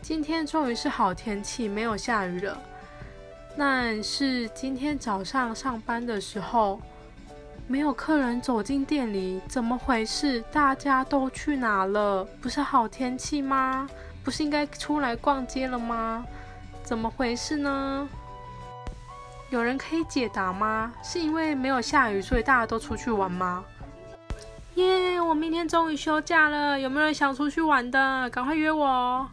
今天终于是好天气没有下雨了。但是今天早上上班的时候没有客人走进店里怎么回事？大家都去哪了？不是好天气吗？不是应该出来逛街了吗？怎么回事呢？有人可以解答吗？是因为没有下雨所以大家都出去玩吗？耶我明天终于休假了有没有人想出去玩的？赶快约我哦。